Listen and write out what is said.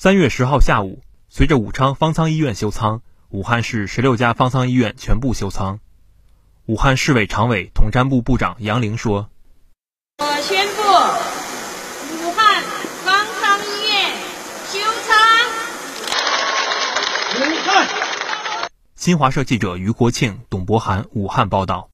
三月十号下午，随着武昌方舱医院休舱，武汉市十六家方舱医院全部休舱。武汉市委常委、统战部部长杨凌说：“我宣布，武汉方舱医院休舱。”武汉。新华社记者于国庆、董博涵，武汉报道。